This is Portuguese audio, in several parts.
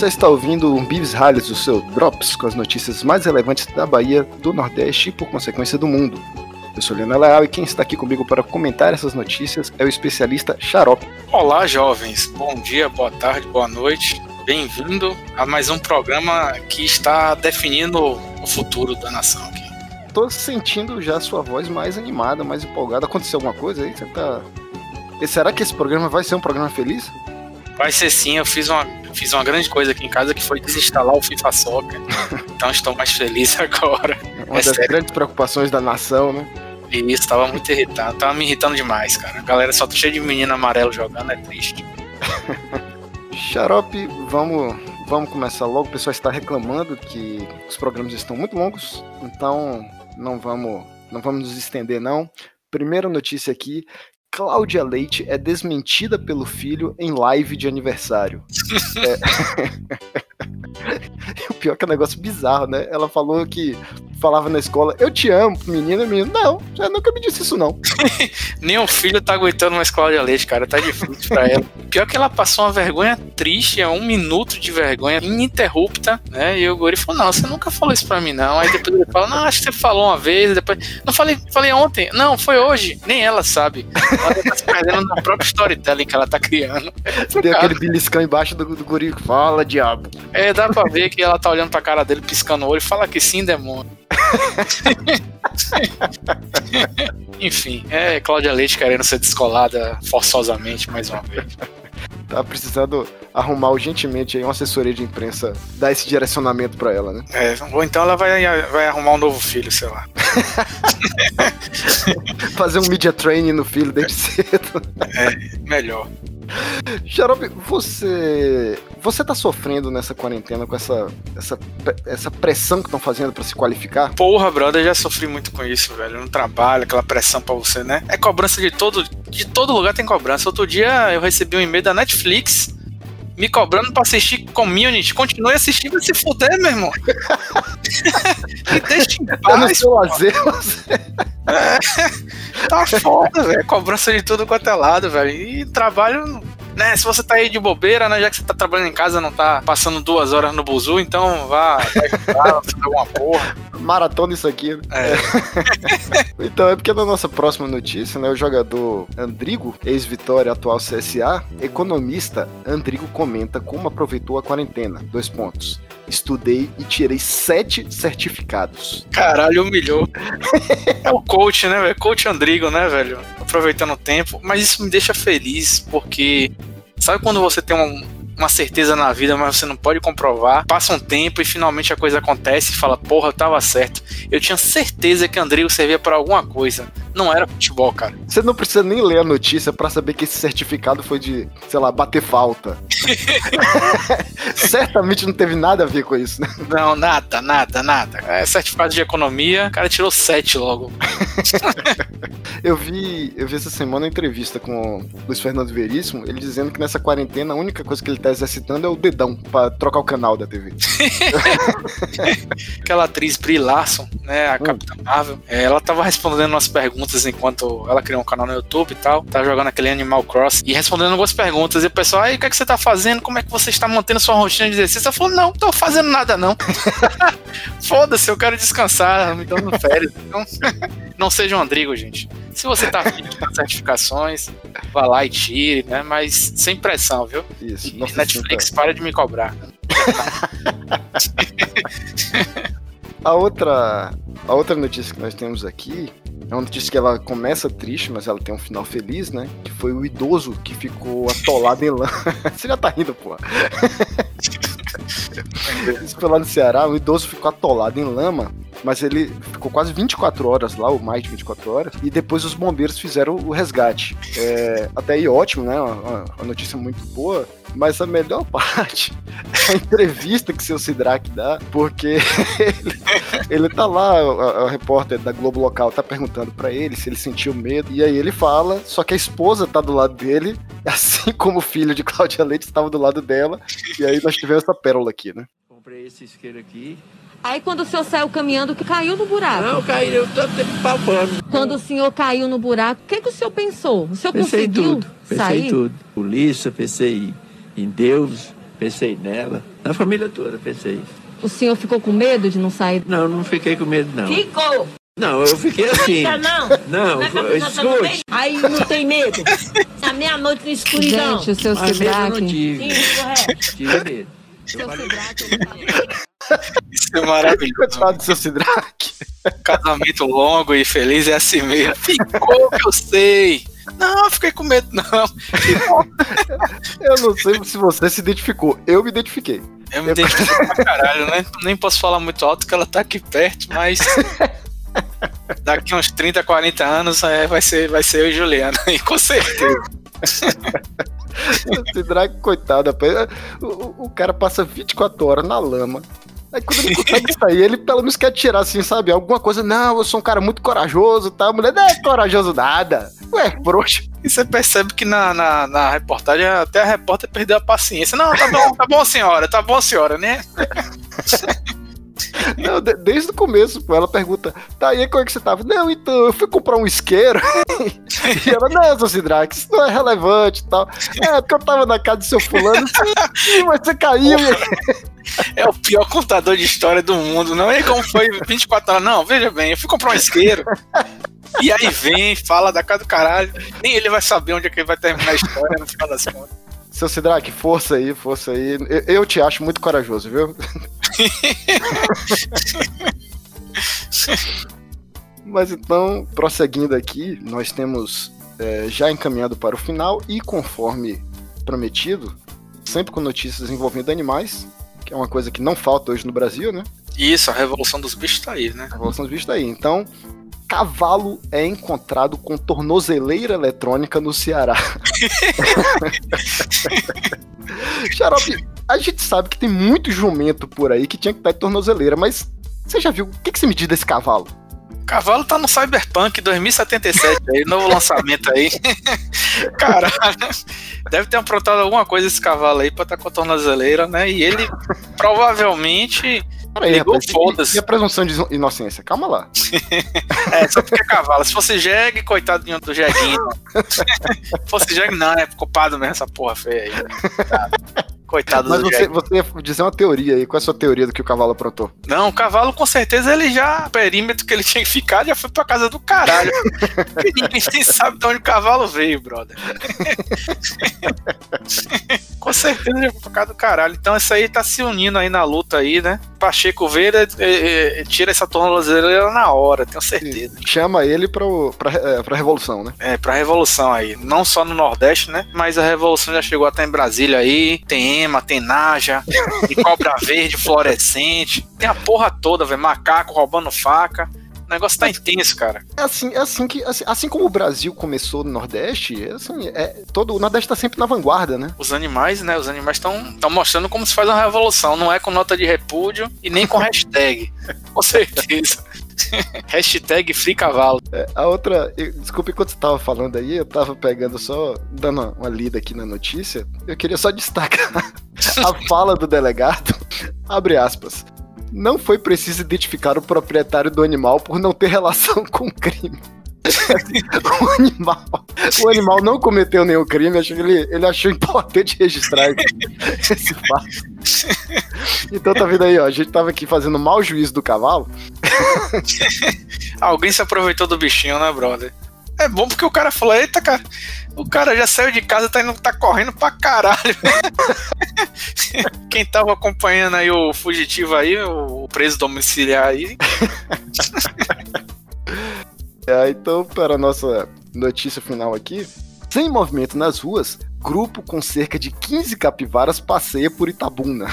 Você está ouvindo um Bibs Rallies, o seu Drops, com as notícias mais relevantes da Bahia, do Nordeste e, por consequência, do mundo. Eu sou Leonel Leal e quem está aqui comigo para comentar essas notícias é o especialista Xarope. Olá, jovens. Bom dia, boa tarde, boa noite. Bem-vindo a mais um programa que está definindo o futuro da nação aqui. Tô sentindo já a sua voz mais animada, mais empolgada. Aconteceu alguma coisa aí? Você tá. E será que esse programa vai ser um programa feliz? Vai ser sim, eu fiz uma, fiz uma grande coisa aqui em casa que foi desinstalar o FIFA Soccer. então estou mais feliz agora. Uma é das sério. grandes preocupações da nação, né? Isso, tava muito irritado, tava me irritando demais, cara. A galera só tá cheia de menino amarelo jogando, é triste. Xarope, vamos, vamos começar logo. O pessoal está reclamando que os programas estão muito longos, então não vamos, não vamos nos estender não. Primeira notícia aqui, Cláudia Leite é desmentida pelo filho em live de aniversário. é... o pior que é um negócio bizarro, né? Ela falou que falava na escola, eu te amo, menina, menino. Não, já nunca me disse isso, não. O filho tá aguentando escola de leite, cara. Tá difícil pra ela. Pior que ela passou uma vergonha triste, é um minuto de vergonha ininterrupta, né? E o Guri falou: Não, você nunca falou isso pra mim, não. Aí depois ele fala: Não, acho que você falou uma vez. Depois, não falei, falei ontem. Não, foi hoje. Nem ela sabe. Ela tá se perdendo na própria storytelling que ela tá criando. Tem aquele beliscão embaixo do, do Guri fala, diabo. É, dá pra ver que ela tá olhando pra cara dele, piscando o olho, fala que sim, demônio. Enfim, é Cláudia Leite querendo ser descolada forçosamente mais uma vez. Tá precisando arrumar urgentemente aí uma assessoria de imprensa, dar esse direcionamento para ela, né? É, ou então ela vai, vai arrumar um novo filho, sei lá. Fazer um media training no filho desde cedo. É, melhor. Xarope, você você tá sofrendo nessa quarentena com essa essa, essa pressão que estão fazendo para se qualificar? Porra, brother, eu já sofri muito com isso, velho. No trabalho, aquela pressão para você, né? É cobrança de todo de todo lugar tem cobrança. Outro dia eu recebi um e-mail da Netflix me cobrando pra assistir Community. Continue assistindo e se fuder, meu irmão. me deixa em paz. no seu lazer, é, tá foda, velho. Cobrança de tudo quanto é lado, velho. E trabalho né, se você tá aí de bobeira, né, já que você tá trabalhando em casa, não tá passando duas horas no buzu, então vá, vai fazer alguma porra. Maratona isso aqui. Né? É. então é porque na nossa próxima notícia, né, o jogador Andrigo, ex-Vitória, atual CSA, economista, Andrigo comenta como aproveitou a quarentena. Dois pontos. Estudei e tirei sete certificados. Caralho, humilhou. é o coach, né, velho? Coach Andrigo, né, velho? Aproveitando o tempo. Mas isso me deixa feliz, porque Sabe quando você tem um, uma certeza na vida, mas você não pode comprovar. Passa um tempo e finalmente a coisa acontece e fala: Porra, eu tava certo. Eu tinha certeza que Andrigo servia para alguma coisa. Não era futebol, cara. Você não precisa nem ler a notícia para saber que esse certificado foi de, sei lá, bater falta. Certamente não teve nada a ver com isso, né? Não, nada, nada, nada. É certificado de economia, o cara tirou sete logo. eu vi, eu vi essa semana uma entrevista com o Luiz Fernando Veríssimo, ele dizendo que nessa quarentena a única coisa que ele tá exercitando é o dedão para trocar o canal da TV. Aquela atriz Brie Larson, né, a hum. Capitã Marvel, é, ela tava respondendo umas perguntas enquanto ela criou um canal no YouTube e tal, tava jogando aquele Animal Cross e respondendo algumas perguntas. E o pessoal, aí, o que, é que você tá fazendo? Como é que você está mantendo sua rotina de exercício? Ela falou, não, tô fazendo nada não. Foda-se, eu quero descansar, me dando férias. Então, não seja um Andrigo, gente. Se você tá afim de certificações, vá lá e tire, né? Mas sem pressão, viu? Isso. E Netflix, para de me cobrar. a outra, a outra notícia que nós temos aqui é uma notícia que ela começa triste, mas ela tem um final feliz, né? Que foi o idoso que ficou atolado em lã. Você já tá rindo, pô. Isso foi lá no Ceará, o idoso ficou atolado em lama mas ele ficou quase 24 horas lá, ou mais de 24 horas, e depois os bombeiros fizeram o resgate. É, até aí ótimo, né? Uma, uma notícia muito boa, mas a melhor parte é a entrevista que seu Sidrak dá, porque ele, ele tá lá, a, repórter da Globo Local tá perguntando para ele se ele sentiu medo, e aí ele fala, só que a esposa tá do lado dele, assim como o filho de Cláudia Leite estava do lado dela, e aí nós tivemos essa pérola aqui, né? Comprei esse isqueiro aqui, Aí quando o senhor saiu caminhando, que caiu no buraco? Não, caiu, eu tô palpando. Quando o senhor caiu no buraco, o que, que o senhor pensou? O senhor pensei conseguiu tudo, pensei sair? tudo. Polícia, pensei em Deus, pensei nela. Na família toda, pensei isso. O senhor ficou com medo de não sair? Não, não fiquei com medo, não. Ficou. Não, eu fiquei assim. Não? Não, Na cabeça escute. Aí não tem medo. A meia-noite na escuridão. Gente, o seu Mas medo eu não tive. Sim, correto. Tive medo. Seu Sidraque, ele- Isso é maravilhoso. Coitado do seu Sidraque. Casamento longo e feliz é assim mesmo. Ficou que eu sei. Não, fiquei com medo, não. Eu não sei se você se identificou. Eu me identifiquei. Eu me identifico pra caralho, né? Nem posso falar muito alto que ela tá aqui perto, mas. Daqui uns 30, 40 anos é, vai, ser, vai ser eu e Juliana, e com certeza. O Sidraque, coitado, rapaz. O- o cara passa 24 horas na lama. Aí quando ele consegue sair, ele pelo menos quer tirar assim, sabe? Alguma coisa. Não, eu sou um cara muito corajoso, tá? A mulher não é corajoso nada. Ué, frouxo. E você percebe que na, na, na reportagem até a repórter perdeu a paciência. Não, tá bom, tá bom, senhora, tá bom, senhora, né? Não, de- desde o começo, pô, ela pergunta, tá, e aí como é que você tava? Não, então, eu fui comprar um isqueiro. e ela, não, seu isso não é relevante e tal. É, porque eu tava na casa do seu fulano. Sim, mas você caiu. É o pior contador de história do mundo. Não é como foi 24 horas. Não, veja bem, eu fui comprar um isqueiro. E aí vem, fala da casa do caralho. Nem ele vai saber onde é que ele vai terminar a história no final das contas. Seu Sidraque, força aí, força aí. Eu, eu te acho muito corajoso, viu? Mas então, prosseguindo aqui, nós temos é, já encaminhado para o final e conforme prometido, sempre com notícias envolvendo animais, que é uma coisa que não falta hoje no Brasil, né? Isso, a revolução dos bichos tá aí, né? A revolução dos bichos tá aí. Então, cavalo é encontrado com tornozeleira eletrônica no Ceará. Xarope, a gente sabe que tem muito jumento por aí que tinha que estar de tornozeleira, mas você já viu o que, que você me diz desse cavalo? O cavalo tá no Cyberpunk 2077 aí, novo lançamento aí. Caralho. Deve ter aprontado alguma coisa esse cavalo aí pra estar com a tornozeleira, né? E ele provavelmente. Peraí, Ligou, foda-se. E a presunção de inocência? Calma lá. É, só porque é cavalo. Se fosse jegue, coitadinho do jeguinho. Se fosse jegue, não, é culpado mesmo essa porra feia aí. Coitado, Coitado Mas do você, você ia dizer uma teoria aí. Qual é a sua teoria do que o cavalo aprontou? Não, o cavalo com certeza ele já. O perímetro que ele tinha que ficar já foi pra casa do caralho. E ninguém nem sabe de onde o cavalo veio, brother. com certeza já foi pra casa do caralho. Então isso aí tá se unindo aí na luta aí, né? Pacheco Veira eh, eh, tira essa tornozeleira na hora, tenho certeza. Chama ele pra, o- pra, é, pra revolução, né? É, pra revolução aí. Não só no Nordeste, né? Mas a revolução já chegou até em Brasília aí. Tem EMA, tem Naja, tem cobra verde fluorescente. Tem a porra toda, velho. Macaco roubando faca. O negócio tá intenso, cara. É assim, é assim que. Assim, assim como o Brasil começou no Nordeste, é assim, é, todo, o Nordeste tá sempre na vanguarda, né? Os animais, né? Os animais estão mostrando como se faz uma revolução. Não é com nota de repúdio e nem com hashtag. com certeza. hashtag Free Cavalo. É, a outra. desculpa, enquanto você tava falando aí, eu tava pegando só, dando uma, uma lida aqui na notícia. Eu queria só destacar a fala do delegado. Abre aspas. Não foi preciso identificar o proprietário do animal por não ter relação com o crime. o, animal, o animal não cometeu nenhum crime, acho que ele, ele achou importante registrar esse, esse fato. Então tá vendo aí, ó. A gente tava aqui fazendo mau juízo do cavalo. Alguém se aproveitou do bichinho, né, brother? É bom porque o cara falou: Eita, cara, o cara já saiu de casa, tá, indo, tá correndo pra caralho. Quem tava acompanhando aí o fugitivo aí, o preso domiciliar aí, É, então, para a nossa notícia final aqui. Sem movimento nas ruas, grupo com cerca de 15 capivaras passeia por Itabuna.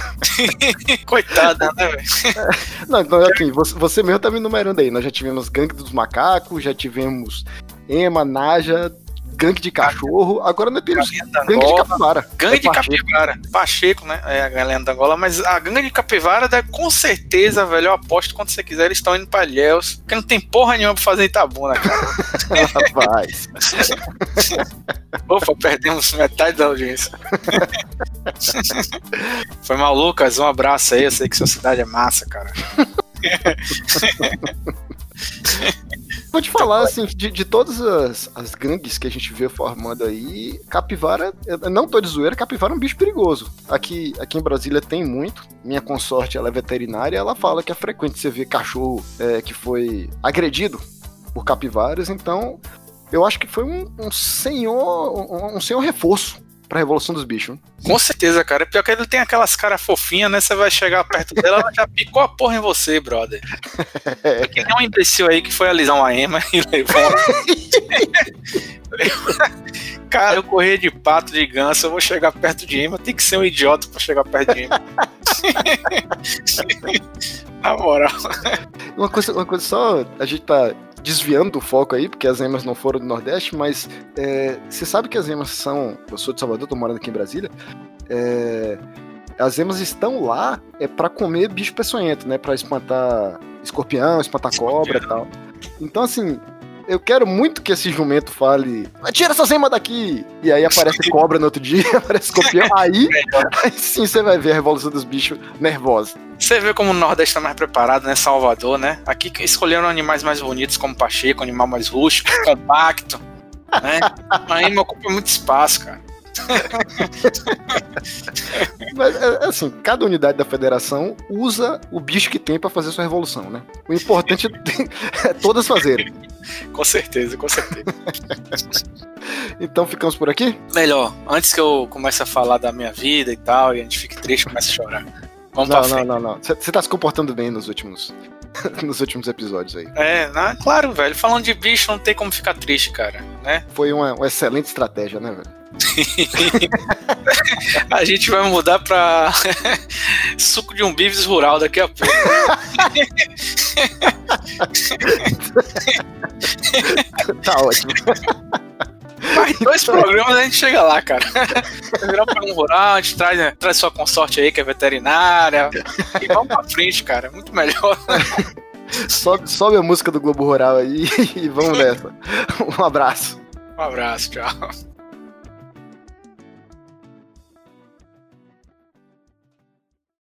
coitada, né, velho? Não, então, assim, você, você mesmo tá me enumerando aí. Nós já tivemos Gangue dos Macacos, já tivemos Ema, Naja, Gangue de Cachorro, agora nós temos da Gangue de. Capivara. Gangue É de Pacheco. capivara. Pacheco, né? É a galera da Angola, mas a gangue de capivara, deve, com certeza, velho, eu aposto quando você quiser, eles estão indo pra Ilhéus, porque não tem porra nenhuma pra fazer Itabuna, cara. Rapaz. Opa, perdemos metade da audiência. Foi mal, Lucas. Um abraço aí. Eu sei que sua cidade é massa, cara. Vou te falar, assim, de, de todas as, as gangues que a gente vê formando aí, capivara, não tô de zoeira, capivara é um bicho perigoso. Aqui, aqui em Brasília tem muito. Minha consorte, ela é veterinária, ela fala que é frequente você ver cachorro é, que foi agredido por capivaras, então eu acho que foi um, um senhor, um senhor reforço pra Revolução dos Bichos. hein? Com certeza, cara. Pior que ele tem aquelas caras fofinhas, né? Você vai chegar perto dela, ela já picou a porra em você, brother. É que nem um imbecil aí que foi alisar uma ema e levou. cara, eu correr de pato, de ganso, eu vou chegar perto de ema. Tem que ser um idiota pra chegar perto de ema. Na moral. Uma coisa, uma coisa só, a gente tá desviando do foco aí, porque as emas não foram do Nordeste, mas é, você sabe que as emas são. Eu sou de Salvador, tô morando aqui em Brasília. é, as emas estão lá é para comer bicho peçonhento, né? Para espantar escorpião, espantar cobra e tal. Então, assim, eu quero muito que esse jumento fale: tira essas emas daqui! E aí aparece cobra no outro dia, aparece escorpião. Aí, aí sim você vai ver a revolução dos bichos nervosa. Você vê como o Nordeste tá mais preparado, né? Salvador, né? Aqui escolheram animais mais bonitos, como Pacheco, animal mais rústico, compacto. Né? A ema ocupa muito espaço, cara. Mas, é, assim, cada unidade da federação usa o bicho que tem pra fazer sua revolução, né? O importante é todas fazerem. Com certeza, com certeza. Então ficamos por aqui? Melhor, antes que eu comece a falar da minha vida e tal, e a gente fique triste e comece a chorar. Vamos Não, pra não, não, não. Você tá se comportando bem nos últimos, nos últimos episódios aí. É, né? claro, velho. Falando de bicho, não tem como ficar triste, cara, né? Foi uma, uma excelente estratégia, né, velho? A gente vai mudar pra suco de um bifes rural daqui a pouco. tá ótimo. Mais dois programas a gente chega lá, cara. Virar um programa rural, a gente traz, traz sua consorte aí, que é veterinária. E vamos pra frente, cara. Muito melhor. Sobe, sobe a música do Globo Rural aí e vamos nessa. Um abraço. Um abraço, tchau.